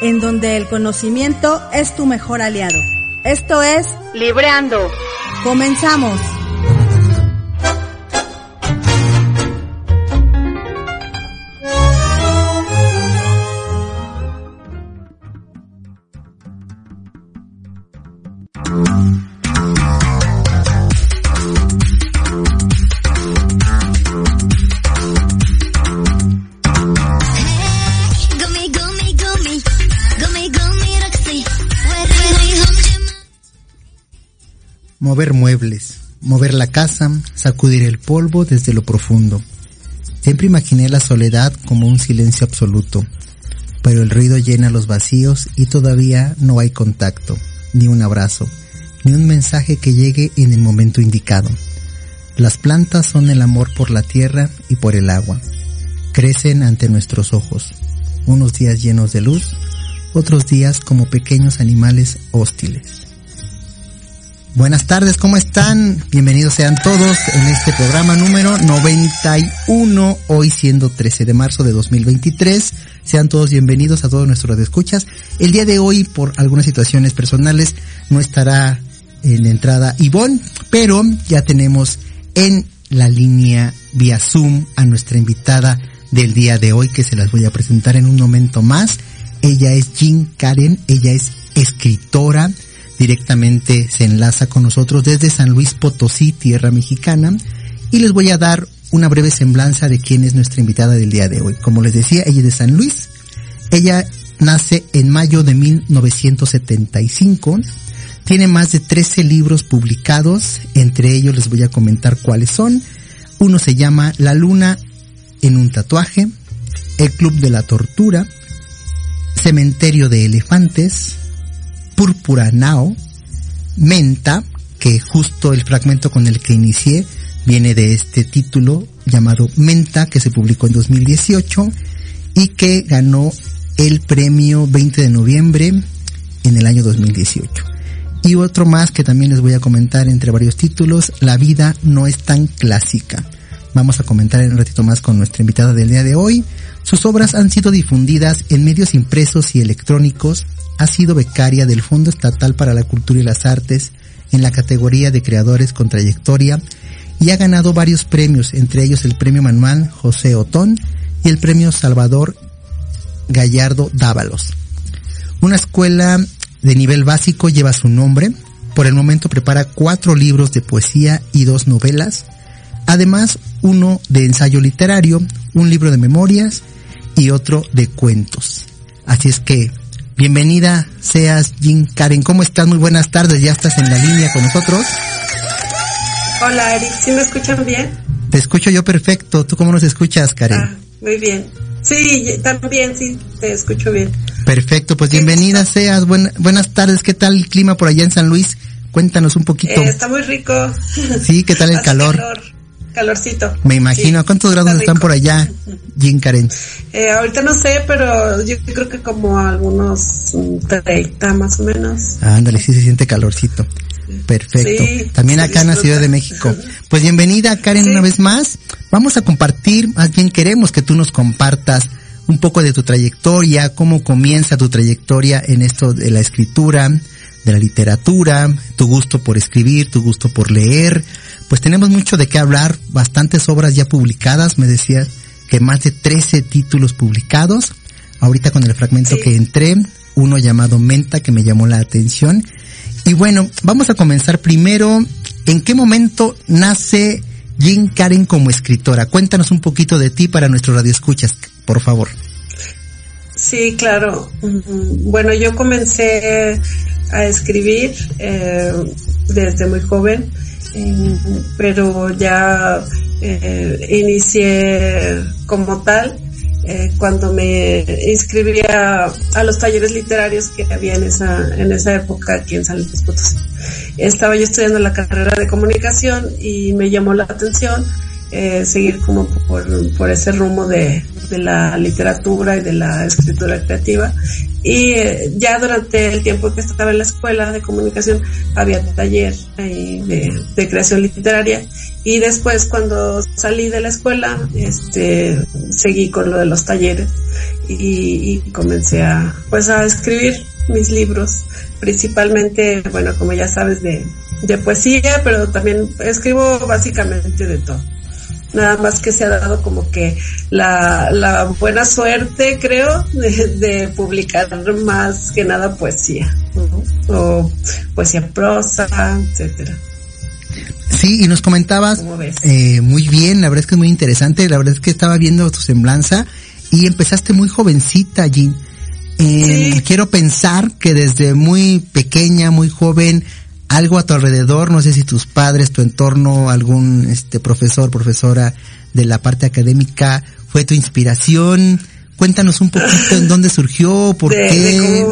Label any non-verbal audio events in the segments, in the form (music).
en donde el conocimiento es tu mejor aliado. Esto es Libreando. Comenzamos. Mover muebles, mover la casa, sacudir el polvo desde lo profundo. Siempre imaginé la soledad como un silencio absoluto, pero el ruido llena los vacíos y todavía no hay contacto, ni un abrazo, ni un mensaje que llegue en el momento indicado. Las plantas son el amor por la tierra y por el agua. Crecen ante nuestros ojos, unos días llenos de luz, otros días como pequeños animales hostiles. Buenas tardes, ¿cómo están? Bienvenidos sean todos en este programa número 91, hoy siendo 13 de marzo de 2023. Sean todos bienvenidos a todos nuestros escuchas. El día de hoy, por algunas situaciones personales, no estará en la entrada Ivonne, pero ya tenemos en la línea vía Zoom a nuestra invitada del día de hoy que se las voy a presentar en un momento más. Ella es Jean Karen, ella es escritora, directamente se enlaza con nosotros desde San Luis Potosí, tierra mexicana, y les voy a dar una breve semblanza de quién es nuestra invitada del día de hoy. Como les decía, ella es de San Luis, ella nace en mayo de 1975, tiene más de 13 libros publicados, entre ellos les voy a comentar cuáles son. Uno se llama La Luna en un tatuaje, El Club de la Tortura, Cementerio de Elefantes, Púrpura Nao, Menta, que justo el fragmento con el que inicié viene de este título llamado Menta, que se publicó en 2018 y que ganó el premio 20 de noviembre en el año 2018. Y otro más que también les voy a comentar entre varios títulos, La vida no es tan clásica. Vamos a comentar en un ratito más con nuestra invitada del día de hoy. Sus obras han sido difundidas en medios impresos y electrónicos. Ha sido becaria del Fondo Estatal para la Cultura y las Artes en la categoría de creadores con trayectoria y ha ganado varios premios, entre ellos el Premio Manual José Otón y el Premio Salvador Gallardo Dávalos. Una escuela de nivel básico lleva su nombre. Por el momento prepara cuatro libros de poesía y dos novelas. Además, uno de ensayo literario, un libro de memorias y otro de cuentos. Así es que, bienvenida seas Jean Karen. ¿Cómo estás? Muy buenas tardes. Ya estás en la línea con nosotros. Hola Eric, ¿sí me escuchan bien? Te escucho yo perfecto. ¿Tú cómo nos escuchas, Karen? Ah, muy bien. Sí, también sí, te escucho bien. Perfecto, pues bienvenida seas. buenas tardes, ¿qué tal el clima por allá en San Luis? Cuéntanos un poquito. Eh, está muy rico. Sí, ¿qué tal el (laughs) calor? calor? Calorcito. Me imagino. ¿Cuántos grados están por allá, Jim Karen? Eh, ahorita no sé, pero yo creo que como algunos 30 más o menos. ándale, sí se siente calorcito. Perfecto. También acá en la Ciudad de México. (laughs) Pues bienvenida Karen una vez más. Vamos a compartir, más bien queremos que tú nos compartas un poco de tu trayectoria, cómo comienza tu trayectoria en esto de la escritura, de la literatura, tu gusto por escribir, tu gusto por leer. Pues tenemos mucho de qué hablar, bastantes obras ya publicadas, me decías que más de 13 títulos publicados. Ahorita con el fragmento que entré, uno llamado Menta que me llamó la atención. Y bueno, vamos a comenzar primero. ¿En qué momento nace Jean Karen como escritora? Cuéntanos un poquito de ti para nuestros radioescuchas por favor. Sí, claro. Bueno, yo comencé a escribir eh, desde muy joven, pero ya eh, inicié como tal eh, cuando me inscribí a, los talleres literarios que había en esa, en esa época aquí en San Luis Potosí. Estaba yo estudiando la carrera de comunicación y me llamó la atención eh, seguir como por, por ese rumbo de, de, la literatura y de la escritura creativa. Y eh, ya durante el tiempo que estaba en la escuela de comunicación había taller de, creación literaria. Y después cuando salí de la escuela este seguí con lo de los talleres y, y comencé a pues a escribir mis libros. Principalmente bueno como ya sabes de, de poesía pero también escribo básicamente de todo nada más que se ha dado como que la, la buena suerte, creo, de, publicar más que nada poesía, o poesía prosa, etcétera. Sí, y nos comentabas eh, muy bien, la verdad es que es muy interesante, la verdad es que estaba viendo tu semblanza y empezaste muy jovencita, Jean. Eh, Quiero pensar que desde muy pequeña, muy joven, algo a tu alrededor, no sé si tus padres, tu entorno, algún este profesor, profesora de la parte académica fue tu inspiración. Cuéntanos un poquito en dónde surgió, por qué.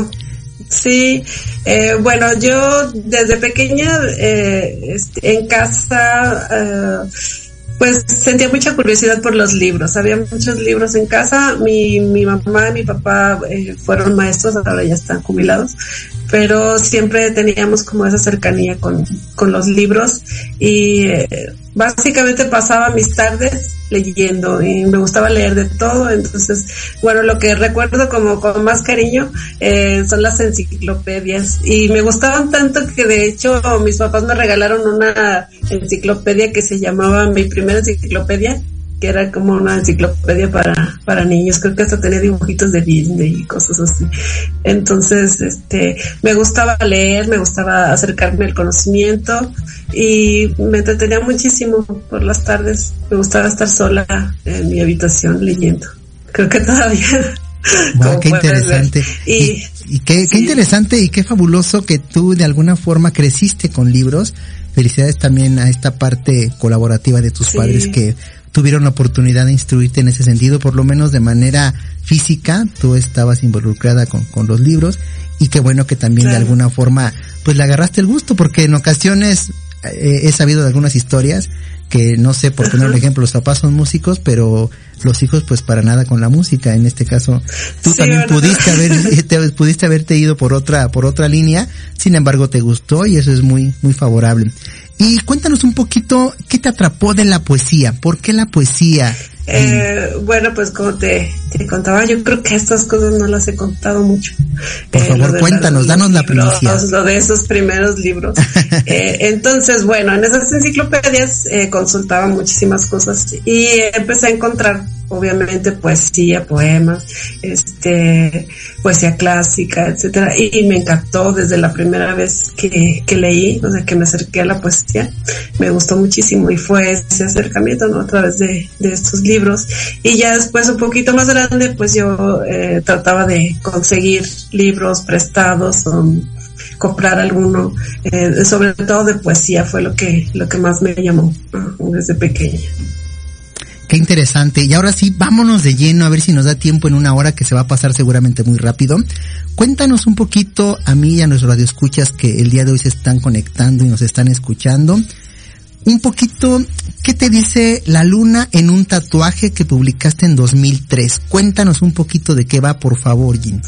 Sí, eh, bueno, yo desde pequeña eh, este, en casa eh, pues sentía mucha curiosidad por los libros. Había muchos libros en casa. Mi, mi mamá y mi papá eh, fueron maestros, ahora ya están jubilados, pero siempre teníamos como esa cercanía con, con los libros y eh, básicamente pasaba mis tardes leyendo y me gustaba leer de todo. Entonces, bueno, lo que recuerdo como con más cariño eh, son las enciclopedias y me gustaban tanto que de hecho mis papás me regalaron una enciclopedia que se llamaba Mi primera enciclopedia que era como una enciclopedia para, para niños, creo que hasta tenía dibujitos de Disney y cosas así. Entonces, este, me gustaba leer, me gustaba acercarme al conocimiento y me entretenía muchísimo por las tardes. Me gustaba estar sola en mi habitación leyendo. Creo que todavía. Wow, qué interesante. Y, qué, qué interesante y qué fabuloso que tú de alguna forma creciste con libros. Felicidades también a esta parte colaborativa de tus padres que tuvieron la oportunidad de instruirte en ese sentido, por lo menos de manera física, tú estabas involucrada con, con los libros y qué bueno que también de alguna forma pues le agarraste el gusto porque en ocasiones eh, he sabido de algunas historias que no sé por poner un ejemplo, los papás son músicos, pero los hijos pues para nada con la música. En este caso, tú también pudiste haber, (laughs) pudiste haberte ido por otra, por otra línea, sin embargo te gustó y eso es muy, muy favorable. Y cuéntanos un poquito, ¿qué te atrapó de la poesía? ¿Por qué la poesía? Eh, bueno, pues como te, te, contaba, yo creo que estas cosas no las he contado mucho. Por eh, favor, cuéntanos, danos la primicia. Lo de esos primeros libros. (laughs) eh, entonces, bueno, en esas enciclopedias eh, consultaba muchísimas cosas y empecé a encontrar obviamente poesía, poemas, este, poesía clásica, etcétera, y, me encantó desde la primera vez que, que, leí, o sea, que me acerqué a la poesía, me gustó muchísimo y fue ese acercamiento, ¿no? A través de, de estos libros y ya después un poquito más grande, pues yo eh, trataba de conseguir libros prestados o comprar alguno, eh, sobre todo de poesía fue lo que, lo que más me llamó desde pequeña. Qué interesante. Y ahora sí, vámonos de lleno a ver si nos da tiempo en una hora que se va a pasar seguramente muy rápido. Cuéntanos un poquito a mí y a nuestros radioescuchas que el día de hoy se están conectando y nos están escuchando. Un poquito, ¿qué te dice la luna en un tatuaje que publicaste en 2003? Cuéntanos un poquito de qué va, por favor, Jim.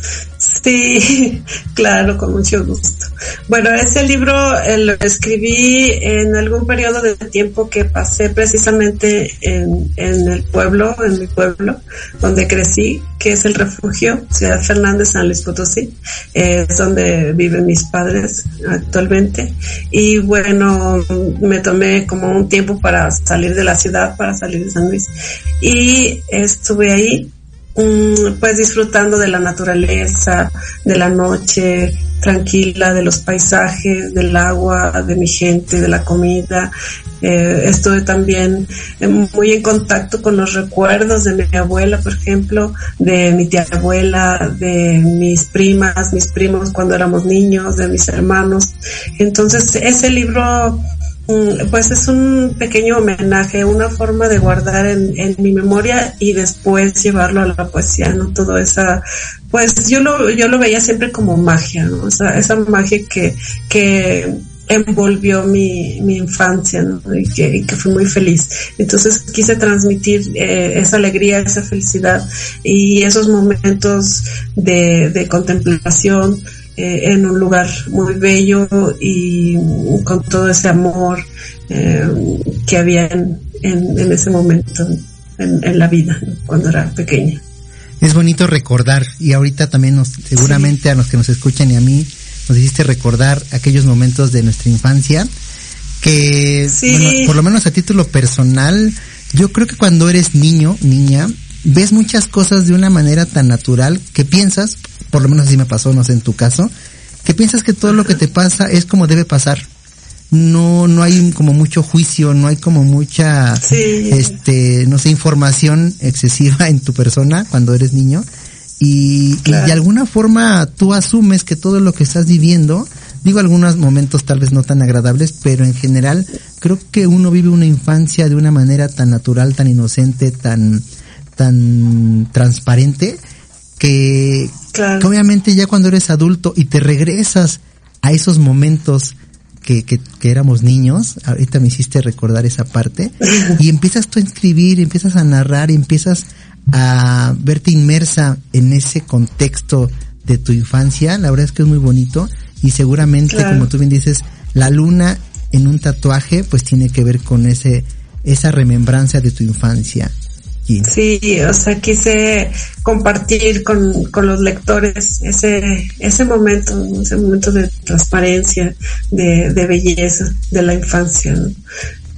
Sí, (laughs) claro, con mucho gusto. Bueno, ese libro eh, lo escribí en algún periodo de tiempo que pasé precisamente en, en el pueblo, en mi pueblo, donde crecí, que es el refugio, Ciudad Fernández, San Luis Potosí, eh, es donde viven mis padres actualmente. Y bueno, me tomé como un tiempo para salir de la ciudad, para salir de San Luis. Y estuve ahí pues disfrutando de la naturaleza, de la noche tranquila, de los paisajes, del agua, de mi gente, de la comida. Eh, estuve también muy en contacto con los recuerdos de mi abuela, por ejemplo, de mi tía abuela, de mis primas, mis primos cuando éramos niños, de mis hermanos. Entonces, ese libro pues es un pequeño homenaje, una forma de guardar en, mi memoria y después llevarlo a la poesía, ¿no? Todo esa, pues yo lo, yo lo veía siempre como magia, ¿no? O sea, esa magia que, que envolvió mi, mi infancia, ¿no? Y que, que fui muy feliz. Entonces quise transmitir eh, esa alegría, esa felicidad y esos momentos de contemplación, eh, en un lugar muy bello y con todo ese amor eh, que había en, en, ese momento en, la vida cuando era pequeña. Es bonito recordar y ahorita también nos, seguramente a los que nos escuchan y a mí nos hiciste recordar aquellos momentos de nuestra infancia que por lo menos a título personal yo creo que cuando eres niño, niña, ves muchas cosas de una manera tan natural que piensas, por lo menos así me pasó, no sé en tu caso, que piensas que todo lo que te pasa es como debe pasar. No, no hay como mucho juicio, no hay como mucha, este, no sé, información excesiva (laughs) en tu persona cuando eres niño. Y, y, de alguna forma tú asumes que todo lo que estás viviendo Digo algunos momentos tal vez no tan agradables, pero en general creo que uno vive una infancia de una manera tan natural, tan inocente, tan, tan transparente, que, que obviamente ya cuando eres adulto y te regresas a esos momentos que, que, que, éramos niños, ahorita me hiciste recordar esa parte, y empiezas tú a escribir, empiezas a narrar, y empiezas a verte inmersa en ese contexto de tu infancia, la verdad es que es muy bonito y seguramente, como tú bien dices, la luna en un tatuaje pues tiene que ver con ese esa remembranza de tu infancia. Sí, o sea, quise compartir con, con los lectores ese, ese momento, ese momento de transparencia, de, de belleza de la infancia.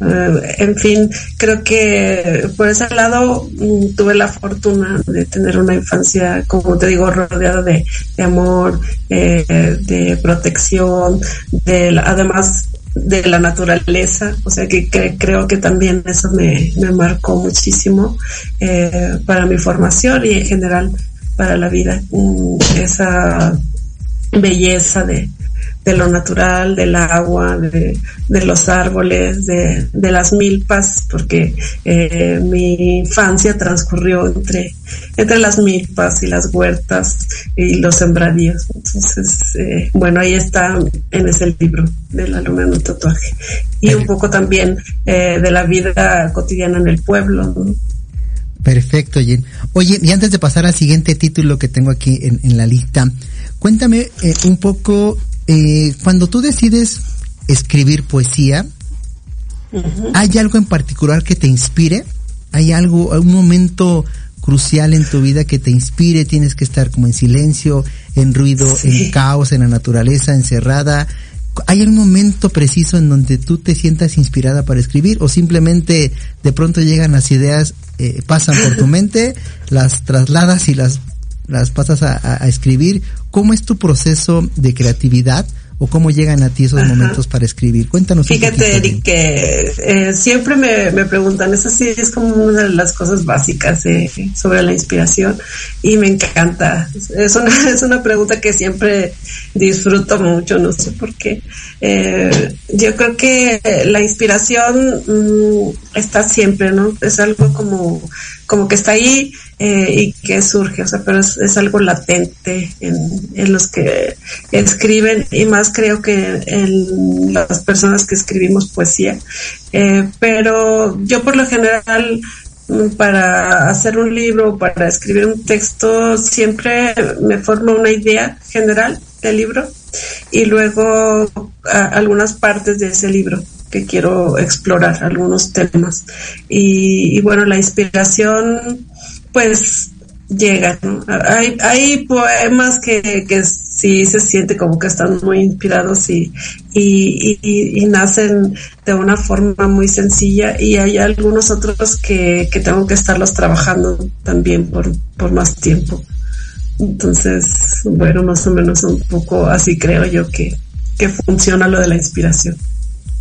Eh, en fin, creo que por ese lado mm, tuve la fortuna de tener una infancia, como te digo, rodeada de, amor, eh, de protección, de además de la naturaleza, o sea que, creo que también eso me, marcó muchísimo eh, para mi formación y en general para la vida, esa belleza de, de lo natural, del agua, de, de los árboles, de, de, las milpas, porque eh, mi infancia transcurrió entre, entre las milpas y las huertas y los sembradíos. Entonces, eh, bueno, ahí está en ese libro de la luna en un tatuaje. Y un poco también eh, de la vida cotidiana en el pueblo. Perfecto, Jen. Oye, y antes de pasar al siguiente título que tengo aquí en, en la lista, cuéntame un poco eh, cuando tú decides escribir poesía, ¿hay algo en particular que te inspire? ¿Hay algo, un momento crucial en tu vida que te inspire? Tienes que estar como en silencio, en ruido, en caos, en la naturaleza, encerrada. ¿Hay un momento preciso en donde tú te sientas inspirada para escribir o simplemente de pronto llegan las ideas, eh, pasan por tu (laughs) mente, las trasladas y las las pasas a, escribir. ¿Cómo es tu proceso de creatividad? o cómo llegan a ti esos momentos para escribir. Cuéntanos. Fíjate, Eric, que eh, siempre me, me, preguntan, eso sí es como una de las cosas básicas sobre la inspiración y me encanta. Es una, (laughs) es una pregunta que siempre disfruto mucho, no sé por qué. Eh, yo creo que la inspiración mm, está siempre, ¿no? Es algo como, como que está ahí eh, y que surge, o sea, pero es, algo latente en, los que escriben y más creo que en las personas que escribimos poesía. Eh, pero yo por lo general para hacer un libro, para escribir un texto, siempre me formo una idea general del libro y luego algunas partes de ese libro que quiero explorar, algunos temas. y bueno, la inspiración pues llega, Hay, hay poemas que, que sí se siente como que están muy inspirados y, y, y, nacen de una forma muy sencilla y hay algunos otros que, que tengo que estarlos trabajando también por, por más tiempo. Entonces, bueno, más o menos un poco así creo yo que, que funciona lo de la inspiración.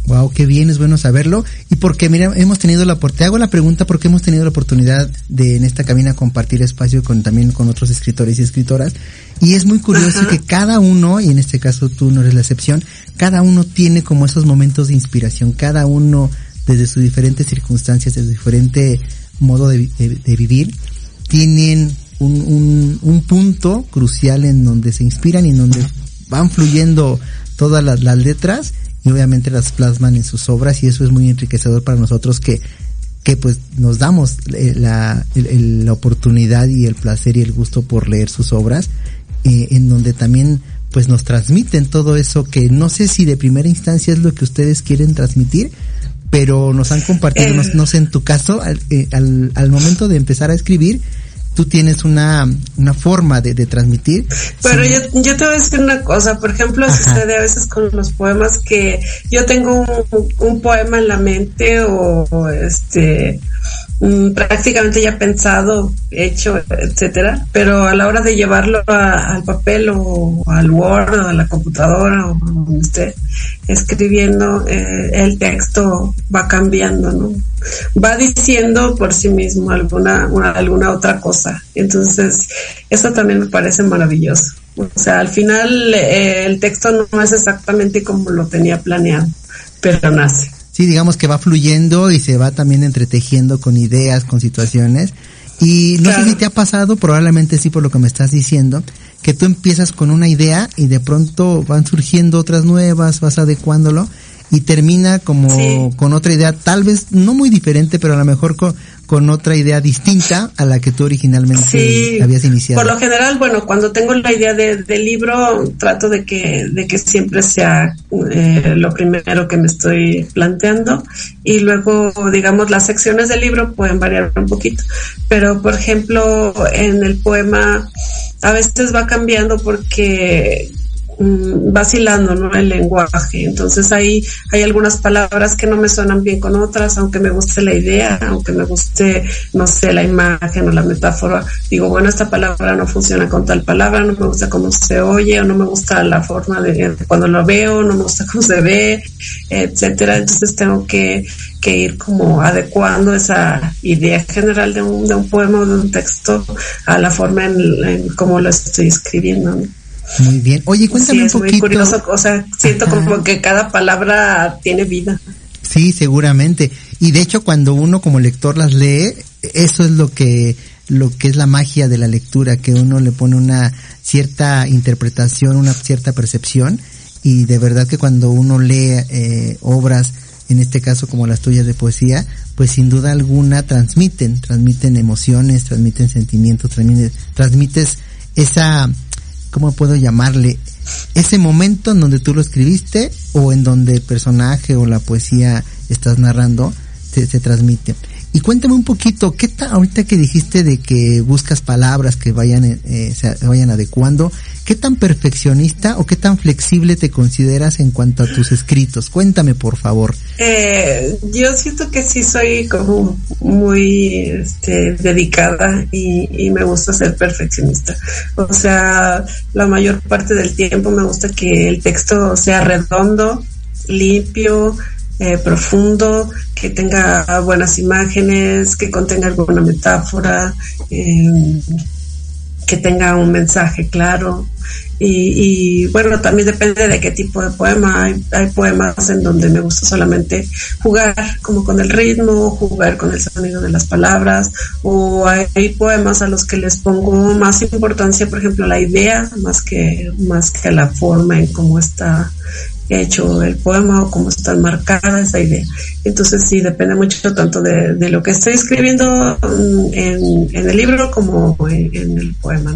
Wow, qué bien, es bueno saberlo. Y porque, mira, hemos tenido la te hago la pregunta porque hemos tenido la oportunidad de en esta cabina compartir espacio con también con otros escritores y escritoras. Y es muy curioso que cada uno, y en este caso tú no eres la excepción, cada uno tiene como esos momentos de inspiración, cada uno desde sus diferentes circunstancias, desde su diferente modo de, vivir, tienen un, un, un punto crucial en donde se inspiran y en donde van fluyendo todas las, las letras y obviamente las plasman en sus obras y eso es muy enriquecedor para nosotros que, que pues nos damos eh, la, la oportunidad y el placer y el gusto por leer sus obras, eh, en donde también pues nos transmiten todo eso que no sé si de primera instancia es lo que ustedes quieren transmitir, pero nos han compartido, no, sé en tu caso, al, eh, al, al momento de empezar a escribir, tú tienes una, una forma de, de transmitir. Pero yo, yo te voy a decir una cosa, por ejemplo, sucede a veces con los poemas que yo tengo un, un poema en la mente o este Mm, prácticamente ya pensado, hecho, etcétera, pero a la hora de llevarlo al papel o al Word o a la computadora o donde esté escribiendo, eh, el texto va cambiando, ¿no? Va diciendo por sí mismo alguna, alguna otra cosa. Entonces, eso también me parece maravilloso. O sea, al final eh, el texto no es exactamente como lo tenía planeado, pero nace. Sí, digamos que va fluyendo y se va también entretejiendo con ideas, con situaciones. Y no sé si te ha pasado, probablemente sí por lo que me estás diciendo, que tú empiezas con una idea y de pronto van surgiendo otras nuevas, vas adecuándolo y termina como con otra idea, tal vez no muy diferente, pero a lo mejor con, con otra idea distinta a la que tú originalmente habías iniciado. Por lo general, bueno, cuando tengo la idea de, del libro, trato de que, de que siempre sea eh, lo primero que me estoy planteando y luego, digamos, las secciones del libro pueden variar un poquito. Pero, por ejemplo, en el poema a veces va cambiando porque Mm, vacilando, ¿no? El lenguaje. Entonces ahí hay algunas palabras que no me suenan bien con otras, aunque me guste la idea, aunque me guste, no sé, la imagen o la metáfora. Digo, bueno, esta palabra no funciona con tal palabra, no me gusta cómo se oye o no me gusta la forma de cuando lo veo, no me gusta (laughs) cómo se ve, etcétera. Entonces tengo que, que ir como adecuando esa idea general de un, de un poema o de un texto a la forma en, en cómo lo estoy escribiendo. ¿no? Muy bien. Oye, cuéntame un poquito. Muy curioso, o sea, siento como que cada palabra tiene vida. Sí, seguramente. Y de hecho, cuando uno como lector las lee, eso es lo que lo que es la magia de la lectura, que uno le pone una cierta interpretación, una cierta percepción, y de verdad que cuando uno lee eh, obras, en este caso como las tuyas de poesía, pues sin duda alguna transmiten, transmiten emociones, transmiten sentimientos, transmiten, transmites esa ¿cómo puedo llamarle? Ese momento en donde tú lo escribiste o en donde el personaje o la poesía estás narrando se, se transmite. Y cuéntame un poquito, ¿qué tal ahorita que dijiste de que buscas palabras que vayan, eh, se vayan adecuando? ¿Qué tan perfeccionista o qué tan flexible te consideras en cuanto a tus escritos? Cuéntame, por favor. Eh, yo siento que sí soy como muy este, dedicada y, y me gusta ser perfeccionista. O sea, la mayor parte del tiempo me gusta que el texto sea redondo, limpio, eh, profundo, que tenga buenas imágenes, que contenga alguna metáfora, eh, que tenga un mensaje claro. Y, bueno, también depende de qué tipo de poema. Hay, hay, poemas en donde me gusta solamente jugar como con el ritmo, jugar con el sonido de las palabras, o hay, poemas a los que les pongo más importancia, por ejemplo, la idea, más que, más que la forma en cómo está he hecho el poema o cómo está marcada esa idea. Entonces sí, depende mucho tanto de, lo que estoy escribiendo en, en el libro como en, el poema.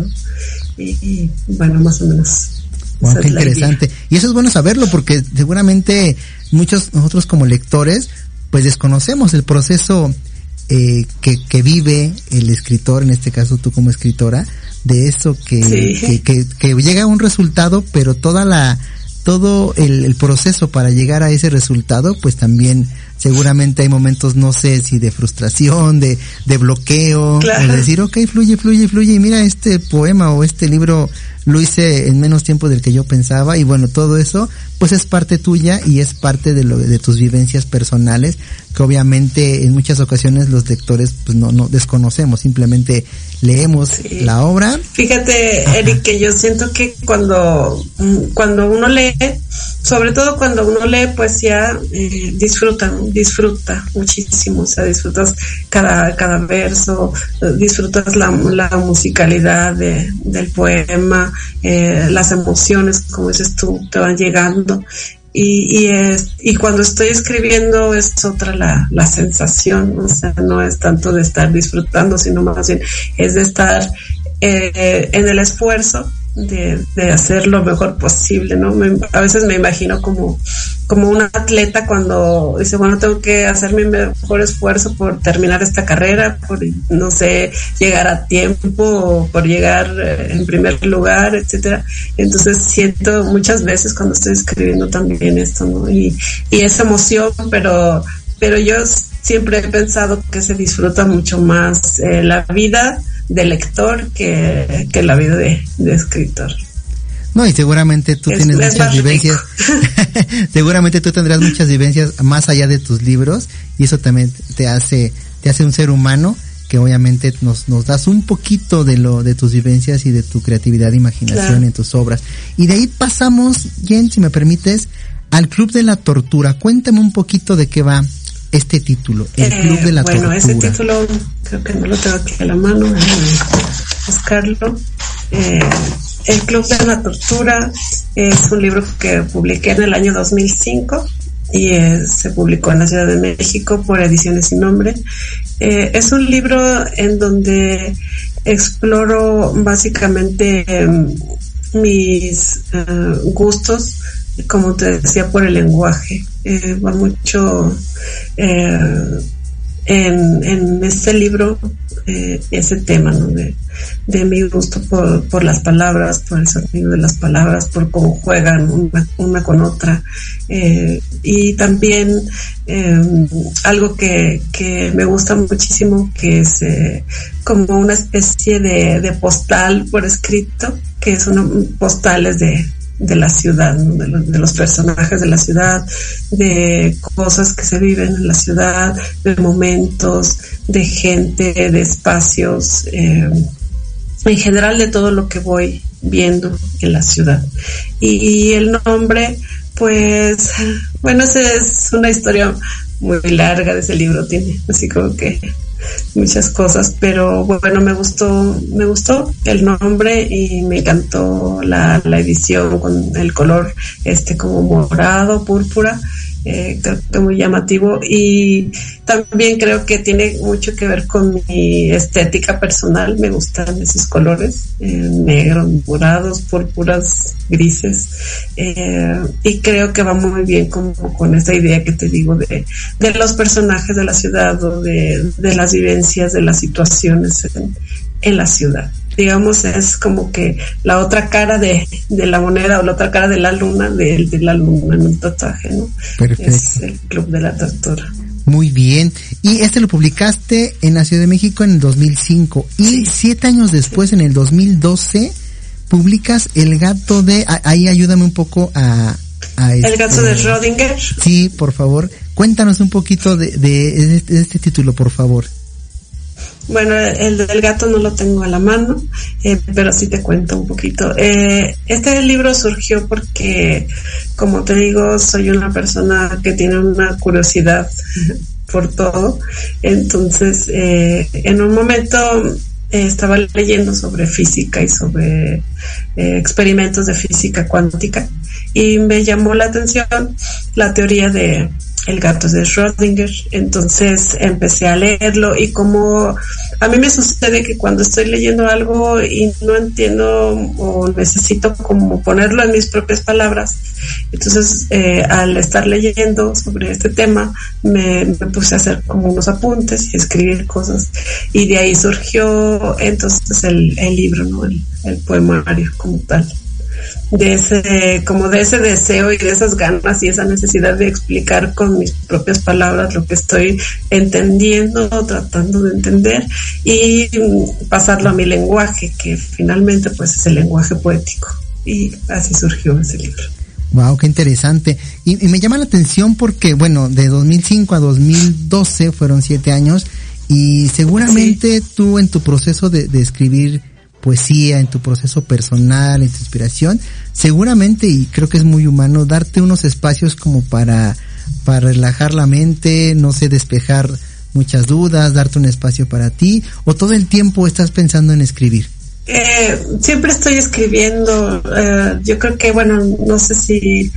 Y, bueno, más o menos. Wow, qué interesante. Y eso es bueno saberlo porque seguramente muchos nosotros como lectores pues desconocemos el proceso eh, que, que vive el escritor, en este caso tú como escritora, de eso que, sí. que, que, que llega a un resultado, pero toda la, todo el, el, proceso para llegar a ese resultado, pues también seguramente hay momentos, no sé si de frustración, de, de bloqueo, claro. de decir, ok, fluye, fluye, fluye, y mira este poema o este libro lo hice en menos tiempo del que yo pensaba, y bueno, todo eso, pues es parte tuya y es parte de lo, de tus vivencias personales, que obviamente en muchas ocasiones los lectores pues no, no desconocemos, simplemente leemos sí. la obra. Fíjate, Ajá. Eric, que yo siento que cuando, cuando uno lee, sobre todo cuando uno lee poesía, eh, disfruta, disfruta muchísimo, o sea, disfrutas cada, cada verso, disfrutas la, la musicalidad de, del poema, eh, las emociones, como dices tú, te van llegando. Y, y, es, y cuando estoy escribiendo es otra la, la sensación, o sea, no es tanto de estar disfrutando, sino más bien es de estar eh, en el esfuerzo de, de, hacer lo mejor posible, ¿no? A veces me imagino como, como un atleta cuando dice, bueno, tengo que hacer mi mejor esfuerzo por terminar esta carrera, por, no sé, llegar a tiempo, por llegar eh, en primer lugar, etcétera. Entonces siento muchas veces cuando estoy escribiendo también esto, ¿no? Y, y esa emoción, pero, pero yo siempre he pensado que se disfruta mucho más eh, la vida de lector que, que la vida de, de, escritor. No, y seguramente tú es, tienes es muchas vivencias, (laughs) (laughs) seguramente tú tendrás muchas vivencias más allá de tus libros y eso también te hace, te hace un ser humano que obviamente nos, nos das un poquito de lo de tus vivencias y de tu creatividad e imaginación en tus obras. Y de ahí pasamos, Jen, si me permites, al Club de la Tortura. Cuéntame un poquito de qué va este título, el Eh, Club de la bueno, Tortura. ese título creo que no lo tengo aquí a la mano, buscarlo. Eh, el Club de la Tortura es un libro que publiqué en el año 2005 y eh, se publicó en la Ciudad de México por Ediciones Sin Nombre. Eh, es un libro en donde exploro básicamente em, mis eh, gustos, como te decía, por el lenguaje. Eh, va mucho eh, en, en este libro eh, ese tema de, de mi gusto por, por las palabras, por el sonido de las palabras, por cómo juegan una, una con otra. Y también algo que, que me gusta muchísimo, que es como una especie de, de postal por escrito, que son postales de, de la ciudad, ¿no? de, los, personajes de la ciudad, de cosas que se viven en la ciudad, de momentos, de gente, de espacios, eh, en general de todo lo que voy viendo en la ciudad. Y el nombre, pues, bueno, esa es una historia muy larga de ese libro, tiene así como que muchas cosas, pero bueno, me gustó, me gustó el nombre y me encantó la, la edición con el color este como morado, púrpura, eh, creo que muy llamativo y también creo que tiene mucho que ver con mi estética personal, me gustan esos colores, eh, negros, morados, púrpuras, grises eh, y creo que va muy bien como con esa idea que te digo de, de los personajes de la ciudad o de, de las vivencias, de las situaciones en, en la ciudad digamos, es como que la otra cara de, de, la moneda o la otra cara de la luna, de, de la luna en un tatuaje, ¿no? Perfecto. Es el Club de la Tortura. Muy bien. Y este lo publicaste en la Ciudad de México en el 2005. Y sí. siete años después, en el 2012, publicas El gato de... Ahí ayúdame un poco a... a el gato de Schrödinger. Sí, por favor. Cuéntanos un poquito de, de, de este título, por favor. Bueno, el del gato no lo tengo a la mano, eh, pero sí te cuento un poquito. Eh, este libro surgió porque, como te digo, soy una persona que tiene una curiosidad por todo. Entonces, eh, en un momento estaba leyendo sobre física y sobre experimentos de física cuántica y me llamó la atención la teoría de el gato de Schrödinger. Entonces empecé a leerlo y como a mí me sucede que cuando estoy leyendo algo y no entiendo o necesito como ponerlo en mis propias palabras, entonces eh, al estar leyendo sobre este tema me, puse a hacer como unos apuntes y escribir cosas y de ahí surgió entonces el, el libro, ¿no? el, el poemario como tal de ese, como de ese deseo y de esas ganas y esa necesidad de explicar con mis propias palabras lo que estoy entendiendo, tratando de entender y pasarlo a mi lenguaje, que finalmente pues es el lenguaje poético. Y así surgió ese libro. Wow, qué interesante. Y, y me llama la atención porque, bueno, de 2005 a 2012 fueron siete años y seguramente sí. tú en tu proceso de, de escribir poesía, en tu proceso personal, en tu inspiración, seguramente, y creo que es muy humano, darte unos espacios como para, para relajar la mente, no sé, despejar muchas dudas, darte un espacio para ti, o todo el tiempo estás pensando en escribir. Eh, siempre estoy escribiendo, eh, yo creo que, bueno, no sé si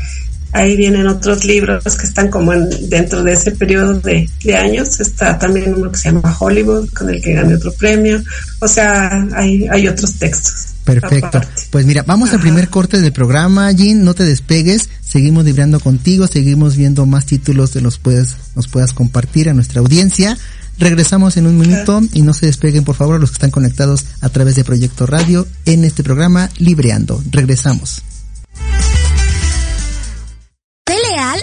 ahí vienen otros libros que están como en, dentro de ese periodo de, de, años. Está también uno que se llama Hollywood, con el que gané otro premio. O sea, hay, hay otros textos. Perfecto. Aparte. Pues mira, vamos Ajá. al primer corte del programa, Jean, no te despegues, seguimos librando contigo, seguimos viendo más títulos de los puedes, nos puedas compartir a nuestra audiencia. Regresamos en un minuto y no se despeguen por favor los que están conectados a través de Proyecto Radio en este programa Libreando. Regresamos.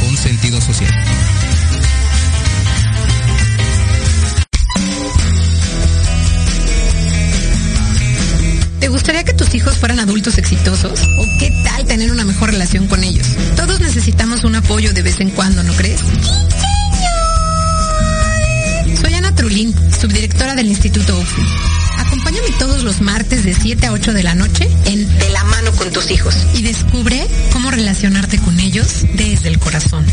con sentido social. ¿Te gustaría que tus hijos fueran adultos exitosos? ¿O qué tal tener una mejor relación con ellos? Todos necesitamos un apoyo de vez en cuando, ¿no crees? Soy Ana Trulín, subdirectora del Instituto UFI. Acompáñame todos los martes de 7 a 8 de la noche en De la mano con tus hijos y descubre cómo relacionarte con ellos desde el corazón.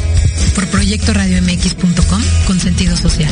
Por proyectoradiomx.com con sentido social.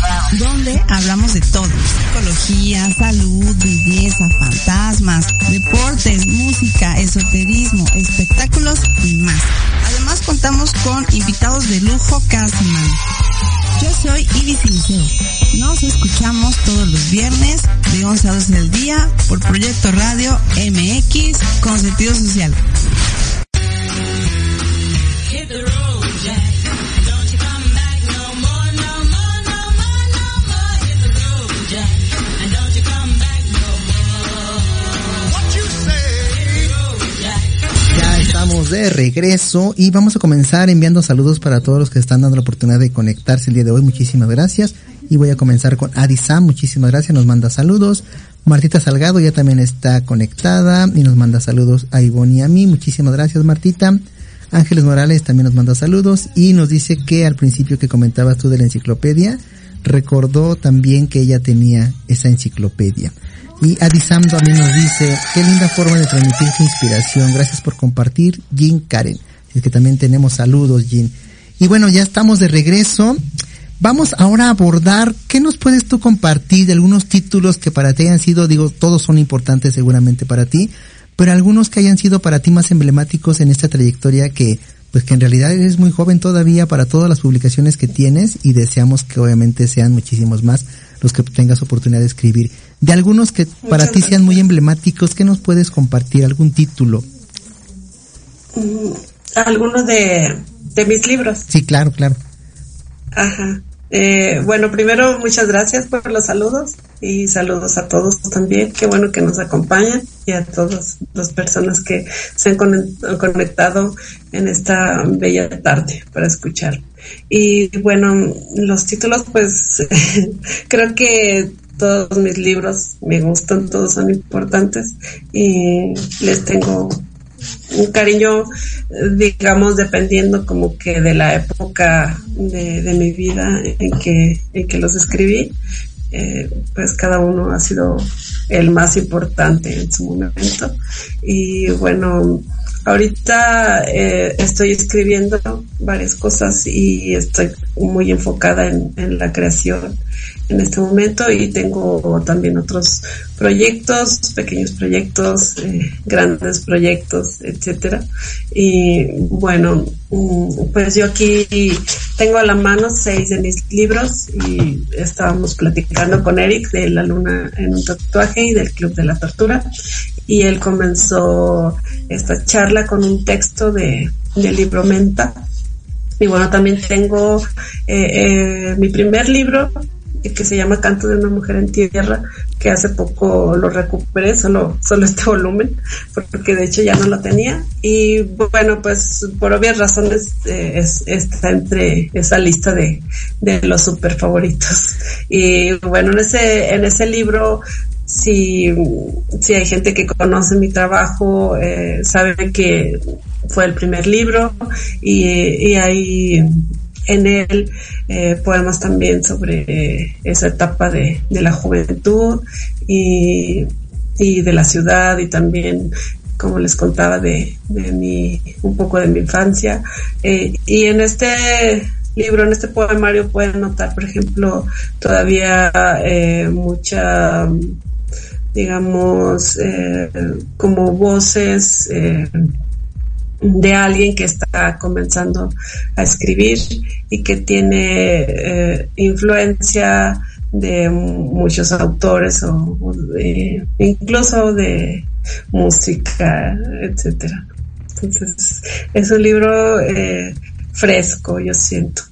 donde hablamos de todo. Psicología, salud, belleza, fantasmas, deportes, música, esoterismo, espectáculos y más. Además contamos con invitados de lujo cada semana. Yo soy Ibis Liceo. Nos escuchamos todos los viernes de 11 a 12 del día por Proyecto Radio MX con sentido social. De regreso y vamos a comenzar enviando saludos para todos los que están dando la oportunidad de conectarse el día de hoy. Muchísimas gracias. Y voy a comenzar con Adisam. Muchísimas gracias. Nos manda saludos. Martita Salgado ya también está conectada y nos manda saludos a Ivonne y a mí. Muchísimas gracias, Martita. Ángeles Morales también nos manda saludos y nos dice que al principio que comentabas tú de la enciclopedia, recordó también que ella tenía esa enciclopedia. Y Adisam también nos dice, qué linda forma de transmitir su inspiración. Gracias por compartir, Jean Karen. Es que también tenemos saludos, Jean. Y bueno, ya estamos de regreso. Vamos ahora a abordar, ¿qué nos puedes tú compartir de algunos títulos que para ti hayan sido, digo, todos son importantes seguramente para ti, pero algunos que hayan sido para ti más emblemáticos en esta trayectoria que, pues que en realidad eres muy joven todavía para todas las publicaciones que tienes y deseamos que obviamente sean muchísimos más los que tengas oportunidad de escribir. De algunos que para ti sean muy emblemáticos, ¿qué nos puedes compartir? ¿Algún título? Mm, algunos de, de mis libros. Sí, claro, claro. Ajá. Eh, bueno, primero muchas gracias por los saludos y saludos a todos también. Qué bueno que nos acompañan y a todas las personas que se han conectado en esta bella tarde para escuchar. Y bueno, los títulos pues (laughs) creo que todos mis libros me gustan, todos son importantes y les tengo un cariño, digamos, dependiendo como que de la época de, mi vida en que, en que los escribí, eh, pues cada uno ha sido el más importante en su momento. Y bueno, ahorita eh, estoy escribiendo varias cosas y estoy muy enfocada en, en la creación en este momento y tengo también otros proyectos, pequeños proyectos, eh, grandes proyectos, etcétera. Y bueno, mm, pues yo aquí tengo a la mano seis de mis libros y estábamos platicando con Eric de La Luna en un tatuaje y del Club de la Tortura y él comenzó esta charla con un texto de, del libro Menta. Y bueno, también tengo eh, eh, mi primer libro que se llama Canto de una mujer en tierra, que hace poco lo recuperé, solo, solo este (laughs) volumen, porque de hecho ya no lo tenía. Y bueno, pues por obvias razones eh, es, está entre esa lista de, de los super favoritos. Y bueno, en ese, en ese libro si, si hay gente que conoce mi trabajo, eh, sabe que fue el primer libro y, y hay en él eh, poemas también sobre esa etapa de, de la juventud y, y, de la ciudad y también como les contaba de, de mi un poco de mi infancia. Eh, y en este libro en este poemario pueden notar por ejemplo todavía eh, mucha digamos eh, como voces eh, de alguien que está comenzando a escribir y que tiene eh, influencia de muchos autores o, incluso de música, etcétera. Entonces es un libro eh, fresco, yo siento,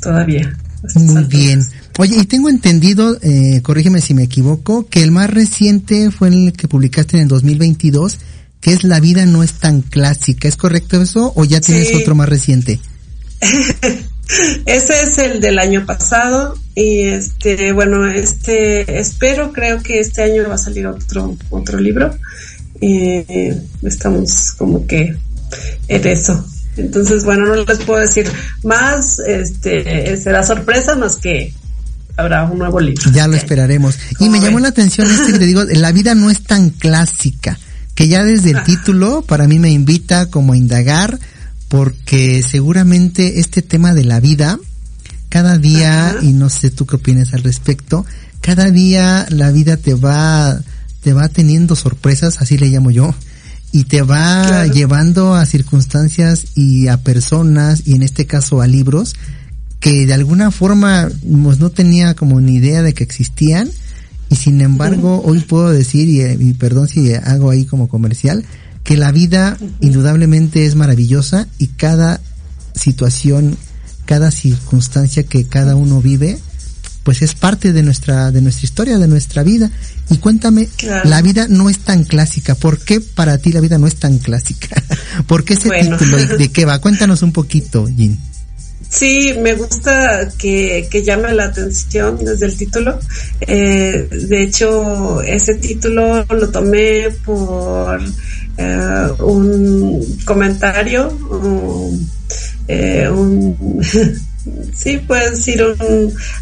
todavía. Muy bien. Oye, y tengo entendido, eh, corrígeme si me equivoco, que el más reciente fue el que publicaste en el 2022 que es La vida no es tan clásica. ¿Es correcto eso o ya tienes otro más reciente? (laughs) Ese es el del año pasado y este, bueno, este, espero, creo que este año va a salir otro, otro libro. y estamos como que en eso. Entonces, bueno, no les puedo decir más, este, será sorpresa más que habrá un nuevo libro. Ya lo esperaremos. Y me llamó la atención este que te digo, la vida no es tan clásica que ya desde el título para mí me invita como a indagar porque seguramente este tema de la vida cada día y no sé tú qué opinas al respecto cada día la vida te va te va teniendo sorpresas así le llamo yo y te va llevando a circunstancias y a personas y en este caso a libros que de alguna forma pues, no tenía como ni idea de que existían y sin embargo, hoy puedo decir, y, y, perdón si hago ahí como comercial, que la vida indudablemente es maravillosa y cada situación, cada circunstancia que cada uno vive, pues es parte de nuestra, de nuestra historia, de nuestra vida. Y cuéntame, la vida no es tan clásica. ¿Por qué para ti la vida no es tan clásica? (laughs) ¿Por qué ese título? ¿De qué va? Cuéntanos un poquito, Jean. Sí, me gusta que, que, llame la atención desde el título. Eh, de hecho, ese título lo tomé por eh, un comentario, un, eh, un (laughs) sí, puedes decir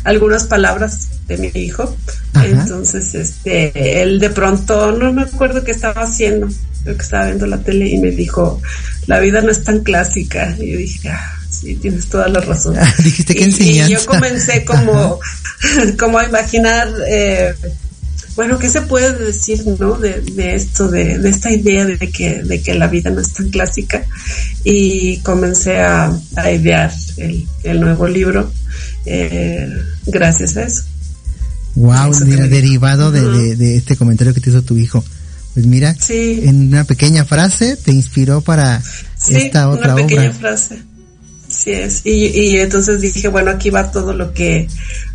algunas palabras de mi hijo. Entonces, este, él de pronto, no me acuerdo qué estaba haciendo, creo que estaba viendo la tele y me dijo, la vida no es tan clásica. Y yo dije, ah, sí, tienes toda la razón. Dijiste que y, y, yo comencé (laughs) como, como a imaginar, eh, bueno, ¿qué se puede decir, no? De, de esto, de, de, esta idea de que, de que la vida no es tan clásica. Y comencé a, a idear el, el nuevo libro, eh, gracias a eso. Wow, mira, derivado de, de, de, este comentario que te hizo tu hijo. Pues mira, sí. en una pequeña frase te inspiró para sí, esta otra una pequeña obra. frase. Sí es. Y, y entonces dije, bueno, aquí va todo lo que,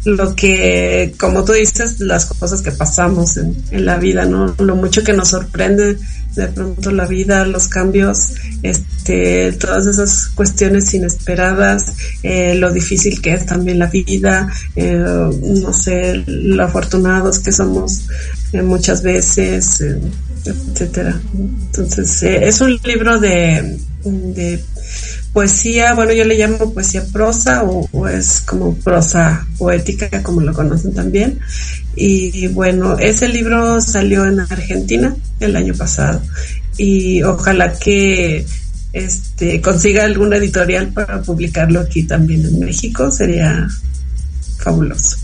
lo que, como tú dices, las cosas que pasamos en, en la vida, ¿no? Lo mucho que nos sorprende de pronto la vida, los cambios, este, todas esas cuestiones inesperadas, eh, lo difícil que es también la vida, eh, no sé, lo afortunados que somos eh, muchas veces, etcétera. Entonces, es un libro de, de poesía, bueno, yo le llamo poesía prosa o, o, es como prosa poética, como lo conocen también. Y bueno, ese libro salió en Argentina el año pasado y ojalá que este consiga alguna editorial para publicarlo aquí también en México, sería fabuloso.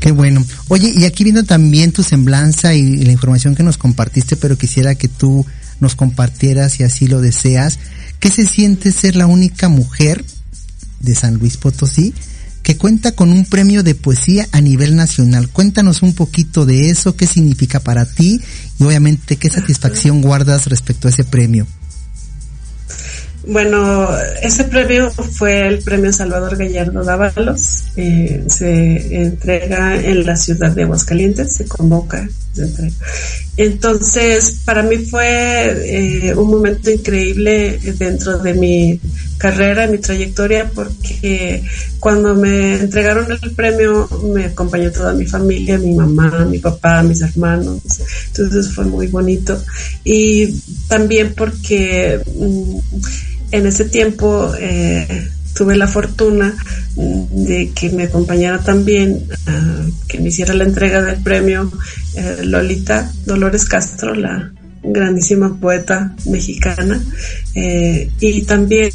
Qué bueno. Oye, y aquí viendo también tu semblanza y la información que nos compartiste, pero quisiera que tú nos compartieras si así lo deseas. ¿Qué se siente ser la única mujer de San Luis Potosí que cuenta con un premio de poesía a nivel nacional? Cuéntanos un poquito de eso, qué significa para ti y obviamente qué satisfacción guardas respecto a ese premio. Bueno, ese premio fue el premio Salvador Gallardo Dávalos. Eh, se entrega en la ciudad de Aguascalientes, se convoca, se entrega. Entonces, para mí fue eh, un momento increíble dentro de mi carrera, mi trayectoria, porque cuando me entregaron el premio me acompañó toda mi familia, mi mamá, mi papá, mis hermanos. Entonces fue muy bonito. Y también porque... Mm, en ese tiempo eh, tuve la fortuna de que me acompañara también, uh, que me hiciera la entrega del premio eh, Lolita Dolores Castro, la grandísima poeta mexicana, eh, y también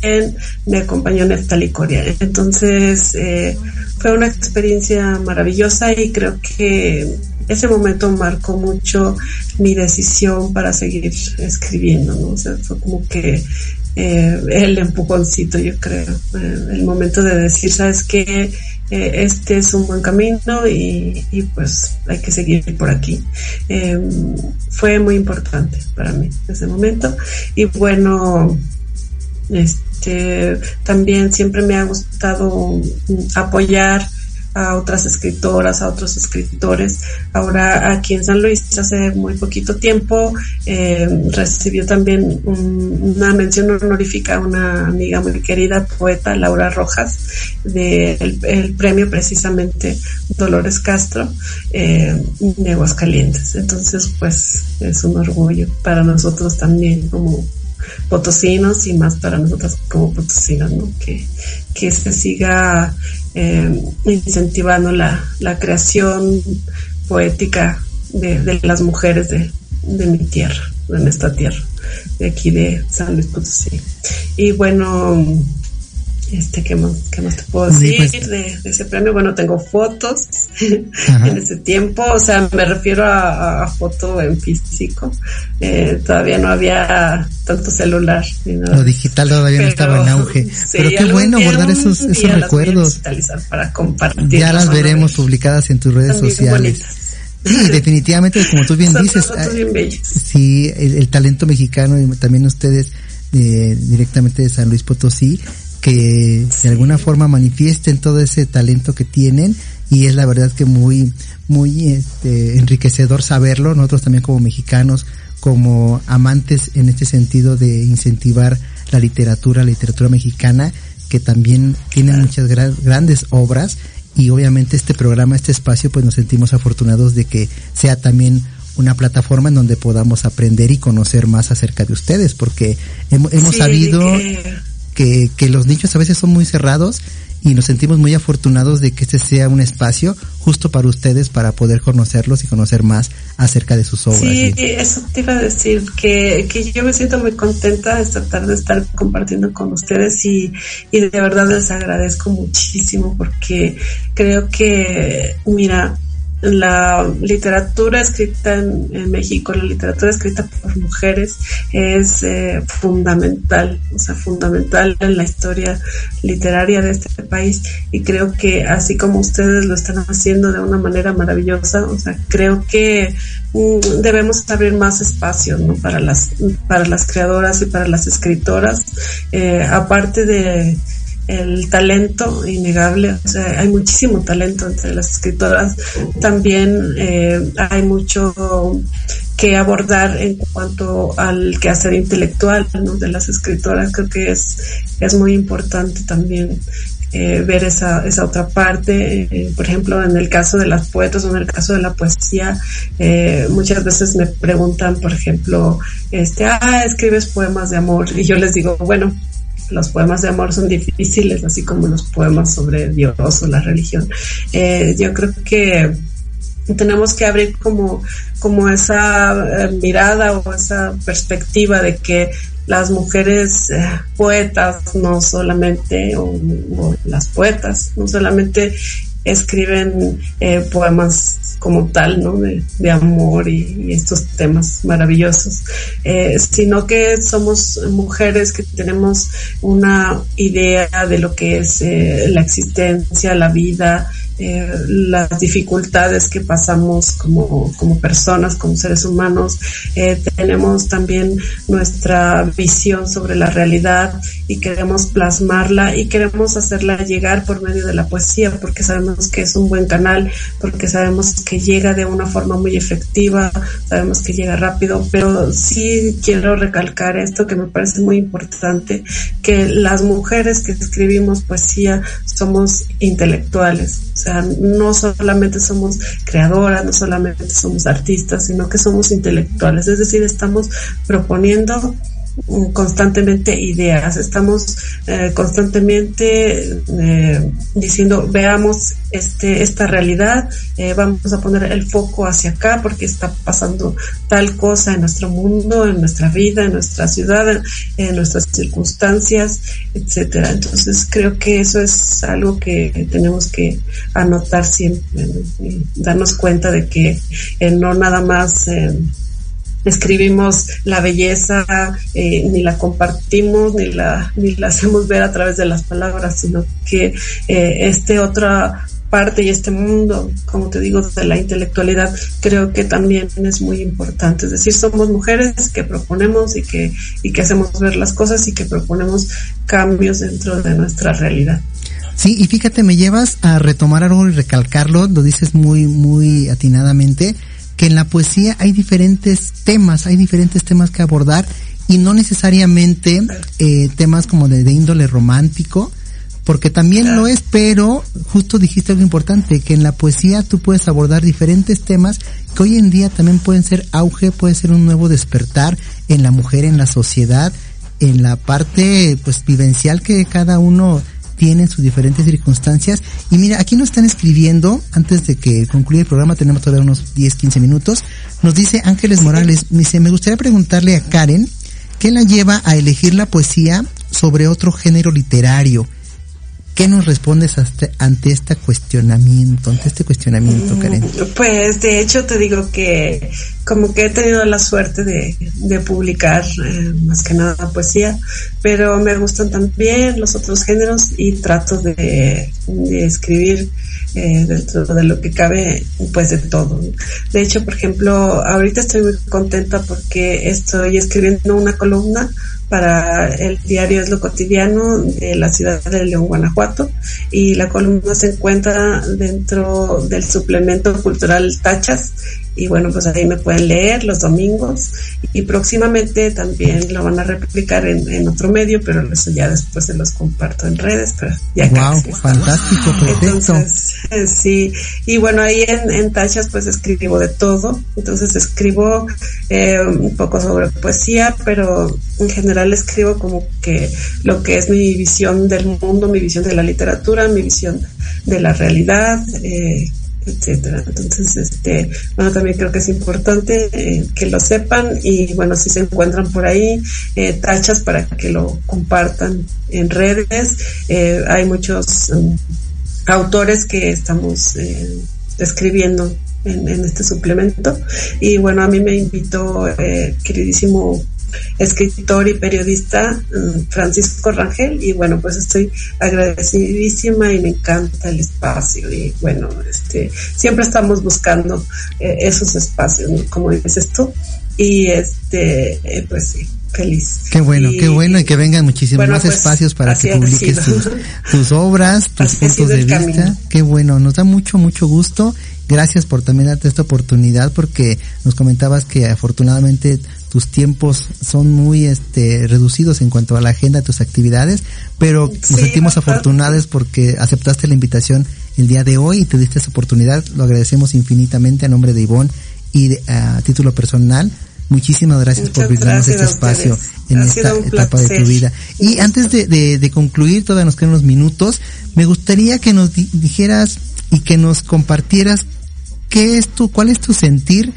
me acompañó Neftali Coria. Entonces fue una experiencia maravillosa y creo que ese momento marcó mucho mi decisión para seguir escribiendo, ¿no? O sea, fue como que eh, el empujoncito, yo creo, eh, el momento de decir, sabes que eh, este es un buen camino y, pues hay que seguir por aquí. fue muy importante para mí ese momento y bueno, este, también siempre me ha gustado apoyar a otras escritoras, a otros escritores. Ahora aquí en San Luis, hace muy poquito tiempo, eh, recibió también una mención honorífica una amiga muy querida, poeta Laura Rojas, del el premio precisamente Dolores Castro eh, de Aguascalientes. Entonces, pues es un orgullo para nosotros también como potosinos y más para nosotras como potosinos, ¿no? Que, que se siga eh, incentivando la, la, creación poética de, de las mujeres de, de, mi tierra, de nuestra tierra, de aquí de San Luis Potosí. Y bueno, este, ¿qué más, qué más te puedo decir pues. de, ese premio? Bueno, tengo fotos (laughs) en ese tiempo, o sea, me refiero a, foto en físico. Eh, todavía no había tanto celular. Lo digital todavía no estaba en auge. (laughs) pero qué bueno guardar esos, esos recuerdos. para compartir. Ya las veremos publicadas en tus redes sociales. Sí, (laughs) definitivamente, como tú bien dices, bien sí, el, talento mexicano y también ustedes eh, directamente de San Luis Potosí que de alguna forma manifiesten todo ese talento que tienen y es la verdad que muy muy este, enriquecedor saberlo nosotros también como mexicanos como amantes en este sentido de incentivar la literatura la literatura mexicana que también tiene muchas grandes obras y obviamente este programa este espacio pues nos sentimos afortunados de que sea también una plataforma en donde podamos aprender y conocer más acerca de ustedes porque hemos, sabido que, que los nichos a veces son muy cerrados y nos sentimos muy afortunados de que este sea un espacio justo para ustedes para poder conocerlos y conocer más acerca de sus obras. Sí, eso te iba a decir, que, que yo me siento muy contenta esta tarde de estar compartiendo con ustedes y, y de verdad les agradezco muchísimo porque creo que, mira, la literatura escrita en, México, la literatura escrita por mujeres es eh, fundamental, o sea, fundamental en la historia literaria de este país y creo que así como ustedes lo están haciendo de una manera maravillosa, o sea, creo que mm, debemos abrir más espacio ¿no? para las para las creadoras y para las escritoras, eh, aparte de el talento innegable, o sea, hay muchísimo talento entre las escritoras, también eh, hay mucho que abordar en cuanto al quehacer intelectual de las escritoras, creo que es, es muy importante también eh, ver esa, esa otra parte. Eh, por ejemplo, en el caso de las poetas o en el caso de la poesía, muchas veces me preguntan, por ejemplo, este, ah, escribes poemas de amor. Y yo les digo, bueno, los poemas de amor son difíciles, así como los poemas sobre Dios o la religión. Eh, yo creo que tenemos que abrir como, como esa eh, mirada o esa perspectiva de que las mujeres eh, poetas no solamente, o, las poetas, no solamente escriben poemas como tal, ¿no? De, amor y, estos temas maravillosos, eh, sino que somos mujeres que tenemos una idea de lo que es eh, la existencia, la vida, eh, las dificultades que pasamos como, como personas, como seres humanos. Eh, tenemos también nuestra visión sobre la realidad y queremos plasmarla y queremos hacerla llegar por medio de la poesía porque sabemos que es un buen canal, porque sabemos que llega de una forma muy efectiva, sabemos que llega rápido, pero sí quiero recalcar esto que me parece muy importante, que las mujeres que escribimos poesía somos intelectuales, o sea, no solamente somos creadoras, no solamente somos artistas, sino que somos intelectuales, es decir, estamos proponiendo constantemente ideas, estamos eh, constantemente eh, diciendo veamos este esta realidad, eh, vamos a poner el foco hacia acá porque está pasando tal cosa en nuestro mundo, en nuestra vida, en nuestra ciudad, en, nuestras circunstancias, etcétera. Entonces creo que eso es algo que tenemos que anotar siempre, y darnos cuenta de que no nada más escribimos la belleza, eh, ni la compartimos, ni la, ni la hacemos ver a través de las palabras, sino que eh, este otra parte y este mundo, como te digo, de la intelectualidad, creo que también es muy importante. Es decir, somos mujeres que proponemos y que, y que hacemos ver las cosas y que proponemos cambios dentro de nuestra realidad. Sí, y fíjate, me llevas a retomar algo y recalcarlo, lo dices muy, muy atinadamente que en la poesía hay diferentes temas, hay diferentes temas que abordar y no necesariamente eh, temas como de, índole romántico, porque también lo es, pero justo dijiste algo importante, que en la poesía tú puedes abordar diferentes temas que hoy en día también pueden ser auge, puede ser un nuevo despertar en la mujer, en la sociedad, en la parte pues vivencial que cada uno tienen sus diferentes circunstancias. Y mira, aquí nos están escribiendo, antes de que concluya el programa, tenemos todavía unos 10, 15 minutos, nos dice Ángeles Morales, me dice, me gustaría preguntarle a Karen, ¿qué la lleva a elegir la poesía sobre otro género literario? ¿Qué nos respondes ante este cuestionamiento, ante este cuestionamiento, Karen? Pues de hecho te digo que como que he tenido la suerte de, publicar eh, más que nada poesía, pero me gustan también los otros géneros y trato de, escribir eh, dentro de lo que cabe, pues de todo. De hecho, por ejemplo, ahorita estoy muy contenta porque estoy escribiendo una columna para el diario Es lo cotidiano de la ciudad de León, Guanajuato, y la columna se encuentra dentro del suplemento cultural Tachas, y bueno, pues ahí me pueden leer los domingos y próximamente también lo van a replicar en, otro medio, pero eso ya después se los comparto en redes, pero ya wow, fantástico, Entonces, eh, sí, y bueno, ahí en, Tachas pues escribo de todo, entonces escribo eh, un poco sobre poesía, pero en general escribo como que lo que es mi visión del mundo, mi visión de la literatura, mi visión de la realidad, eh, etcétera. Entonces, este, bueno, también creo que es importante eh, que lo sepan y bueno, si se encuentran por ahí, eh, tachas para que lo compartan en redes. Eh, hay muchos um, autores que estamos escribiendo en, en, este suplemento y bueno, a mí me invitó queridísimo escritor y periodista mm, Francisco Rangel y bueno pues estoy agradecidísima y me encanta el espacio y bueno este siempre estamos buscando eh, esos espacios como dices tú y este eh, pues sí feliz. Qué bueno, qué bueno y que vengan muchísimos más pues, espacios para que publiques tus, obras, (laughs) tus puntos de vista. Qué bueno, nos da mucho, mucho gusto. Gracias por también darte esta oportunidad porque nos comentabas que afortunadamente tus tiempos son muy este reducidos en cuanto a la agenda de tus actividades, pero nos sentimos afortunados porque aceptaste la invitación el día de hoy y te diste esa oportunidad. Lo agradecemos infinitamente a nombre de Ivonne y a título personal. Muchísimas gracias por brindarnos este espacio en esta etapa de tu vida. Y antes de, de, concluir, todavía nos quedan unos minutos, me gustaría que nos dijeras y que nos compartieras qué es tu, cuál es tu sentir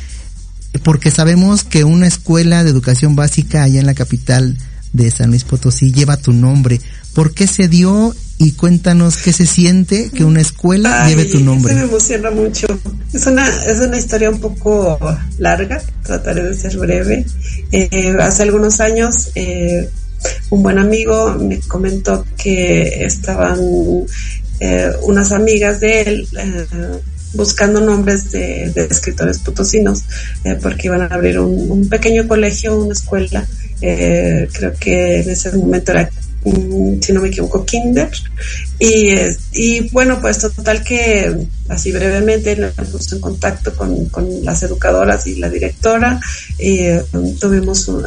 porque sabemos que una escuela de educación básica allá en la capital de San Luis Potosí lleva tu nombre. ¿Por qué se dio? Y cuéntanos qué se siente que una escuela lleve tu nombre. Eso me emociona mucho. Es una, es una historia un poco larga, trataré de ser breve. Eh, hace algunos años, eh, un buen amigo me comentó que estaban eh, unas amigas de él buscando nombres de, escritores potosinos, porque iban a abrir un, un, pequeño colegio, una escuela, creo que en ese momento era si no me equivoco, Kinder. Y, y bueno, pues total que así brevemente nos puso en contacto con, las educadoras y la directora. Um, tuvimos uh,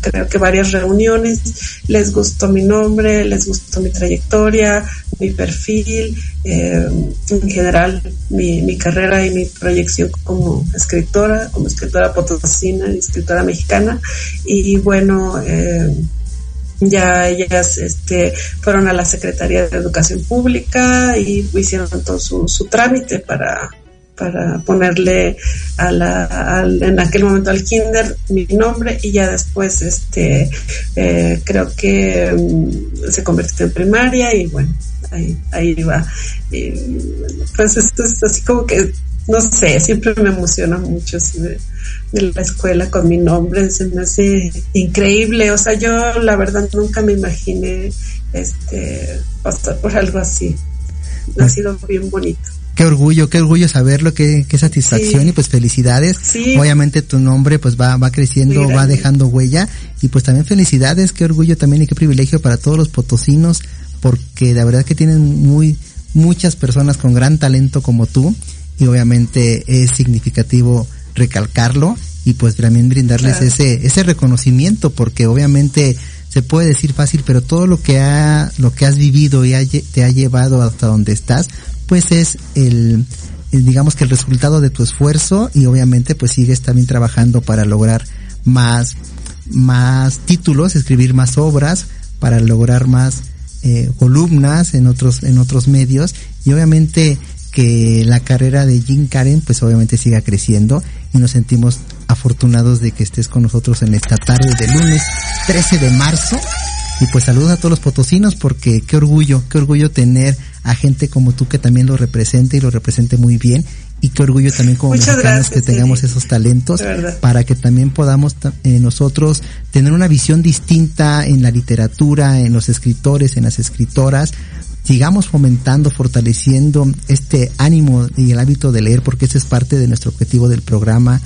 creo que varias reuniones. Les gustó mi nombre, les gustó mi trayectoria, mi perfil, eh, en general mi, mi carrera y mi proyección como escritora, como escritora potosina escritora mexicana. Y bueno, eh, ya ellas este, fueron a la Secretaría de Educación Pública y hicieron todo su, su trámite para, para ponerle a la, en aquel momento al kinder mi nombre y ya después este eh, creo que mm, se convirtió en primaria y bueno ahí, ahí va. Y, pues esto es así como que no sé siempre me emociona mucho de la escuela con mi nombre, se me hace increíble, o sea, yo la verdad nunca me imaginé este pasar por algo así. Ha sido bien bonito. Qué orgullo, qué orgullo saberlo, qué, qué satisfacción y pues felicidades. Obviamente tu nombre pues va, va creciendo, va dejando huella y pues también felicidades, qué orgullo también y qué privilegio para todos los potosinos porque la verdad que tienen muy, muchas personas con gran talento como tú y obviamente es significativo recalcarlo y pues también brindarles ese ese reconocimiento porque obviamente se puede decir fácil pero todo lo que ha lo que has vivido y te ha llevado hasta donde estás pues es el, digamos que el resultado de tu esfuerzo y obviamente pues sigues también trabajando para lograr más más títulos escribir más obras para lograr más eh, columnas en otros en otros medios. Y obviamente que la carrera de Jim Karen pues obviamente siga creciendo y nos sentimos afortunados de que estés con nosotros en esta tarde de lunes 13 de marzo. Y pues saludos a todos los potosinos porque qué orgullo, qué orgullo tener a gente como tú que también lo represente y lo represente muy bien. Y qué orgullo también como mexicanos que tengamos esos talentos para que también podamos eh, nosotros tener una visión distinta en la literatura, en los escritores, en las escritoras, sigamos fomentando, fortaleciendo este ánimo y el hábito de leer, porque ese es parte de nuestro objetivo del programa,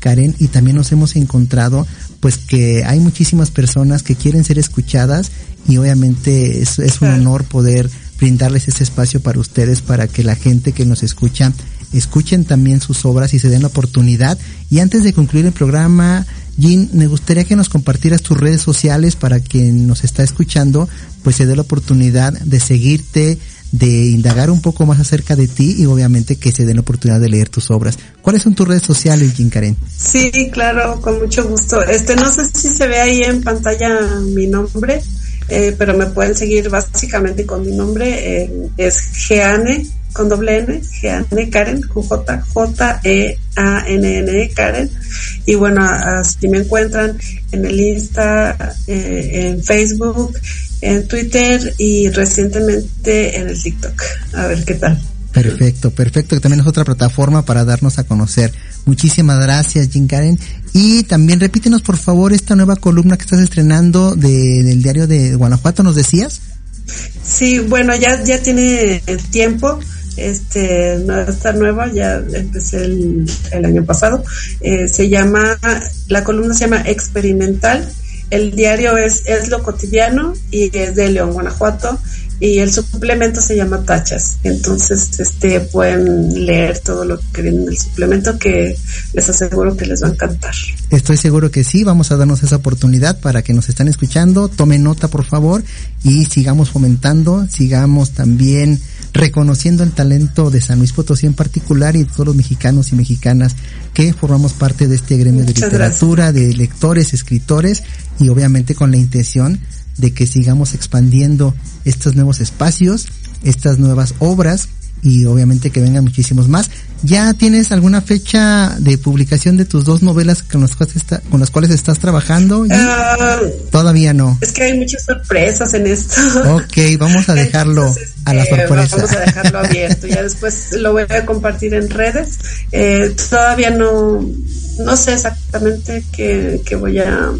Karen, y también nos hemos encontrado pues que hay muchísimas personas que quieren ser escuchadas y obviamente es, es un honor poder brindarles ese espacio para ustedes, para que la gente que nos escucha escuchen también sus obras y se den la oportunidad. Y antes de concluir el programa, Jean, me gustaría que nos compartieras tus redes sociales para quien nos está escuchando, pues se dé la oportunidad de seguirte, de indagar un poco más acerca de ti y obviamente que se den la oportunidad de leer tus obras. ¿Cuáles son tus redes sociales, Jean Karen? Sí, claro, con mucho gusto. Este, no sé si se ve ahí en pantalla mi nombre, eh, pero me pueden seguir básicamente con mi nombre, eh, es Geane con doble N, Jeanne Karen, J, J, E, A, N, N, e, Karen. Y bueno, así me encuentran en el Insta, eh, en Facebook, en Twitter y recientemente en el TikTok. A ver qué tal. Perfecto, perfecto, que también es otra plataforma para darnos a conocer. Muchísimas gracias, Jim Karen. Y también repítenos, por favor, esta nueva columna que estás estrenando de, del diario de Guanajuato, ¿nos decías? Sí, bueno, ya, ya tiene tiempo este no está nueva, ya empecé el, año pasado. Eh, se llama, la columna se llama Experimental. El diario es, es lo cotidiano y es de León, Guanajuato y el suplemento se llama Tachas. Entonces, este pueden leer todo lo que viene en el suplemento que les aseguro que les va a encantar. Estoy seguro que sí, vamos a darnos esa oportunidad para que nos están escuchando, tomen nota por favor y sigamos fomentando, sigamos también reconociendo el talento de San Luis Potosí en particular y de todos los mexicanos y mexicanas que formamos parte de este gremio de literatura, de lectores, escritores y obviamente con la intención de que sigamos expandiendo estos nuevos espacios, estas nuevas obras y obviamente que vengan muchísimos más. ¿Ya tienes alguna fecha de publicación de tus dos novelas con las cuales, con las cuales estás trabajando? Ah, Todavía no. Es que hay muchas sorpresas en esto. Ok, vamos a dejarlo a la este, sorpresa. Vamos a dejarlo abierto. ya después lo voy a compartir en redes. Eh, todavía no, no sé exactamente qué, qué voy a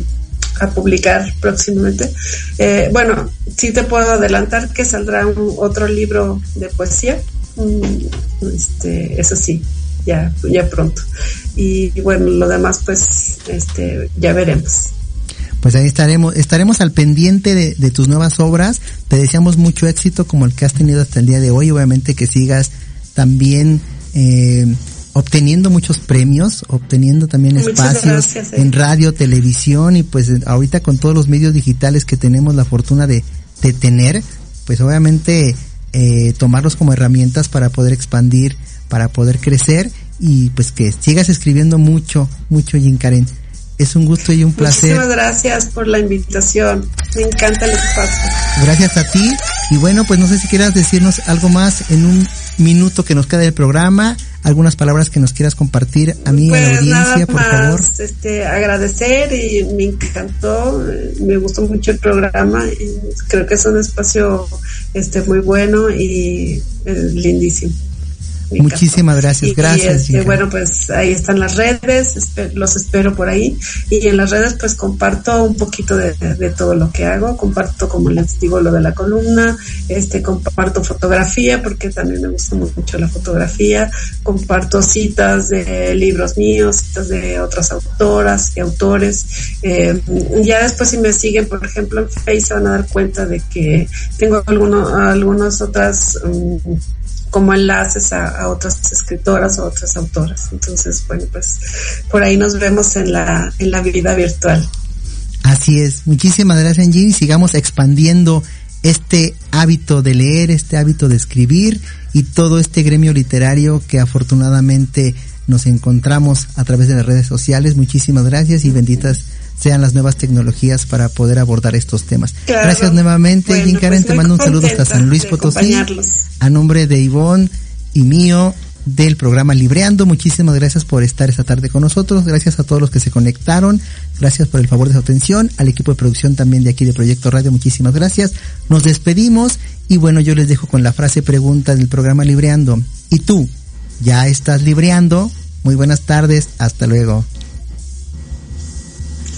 a publicar próximamente. Eh, bueno, sí te puedo adelantar que saldrá un, otro libro de poesía, este, eso sí, ya, ya pronto. Y, bueno, lo demás pues este, ya veremos. Pues ahí estaremos, estaremos al pendiente de, de, tus nuevas obras. Te deseamos mucho éxito como el que has tenido hasta el día de hoy. Obviamente que sigas también eh, obteniendo muchos premios, obteniendo también espacios gracias, eh. en radio, televisión y pues ahorita con todos los medios digitales que tenemos la fortuna de, de tener, pues obviamente eh, tomarlos como herramientas para poder expandir, para poder crecer y pues que sigas escribiendo mucho, mucho Jim Karen. Es un gusto y un placer. Muchísimas gracias por la invitación. Me encanta el espacio. Gracias a ti. Y bueno, pues no sé si quieras decirnos algo más en un minuto que nos queda del programa, algunas palabras que nos quieras compartir a mí pues a la audiencia, nada por más, favor. Este, agradecer y me encantó, me gustó mucho el programa y creo que es un espacio este muy bueno y eh, lindísimo. Muchísimas gracias, y, gracias. Y este, bueno, pues ahí están las redes, los espero por ahí. Y en las redes pues comparto un poquito de, de, todo lo que hago, comparto como les digo lo de la columna, este comparto fotografía porque también me gusta mucho la fotografía, comparto citas de libros míos, citas de otras autoras y autores. Eh, ya después si me siguen, por ejemplo, en Facebook se van a dar cuenta de que tengo alguno, algunas otras um, como enlaces a, otras escritoras o otras autoras. Entonces, bueno, pues por ahí nos vemos en la, en la vida virtual. Así es. Muchísimas gracias, Angie. Sigamos expandiendo este hábito de leer, este hábito de escribir y todo este gremio literario que afortunadamente nos encontramos a través de las redes sociales. Muchísimas gracias y benditas sean las nuevas tecnologías para poder abordar estos temas. Claro. Gracias nuevamente, bueno, Jim Karen, pues te mando un saludo hasta San Luis Potosí. A nombre de Ivonne y mío del programa Libreando, muchísimas gracias por estar esta tarde con nosotros, gracias a todos los que se conectaron, gracias por el favor de su atención, al equipo de producción también de aquí de Proyecto Radio, muchísimas gracias. Nos despedimos y bueno, yo les dejo con la frase pregunta del programa Libreando. ¿Y tú? ¿Ya estás libreando? Muy buenas tardes, hasta luego.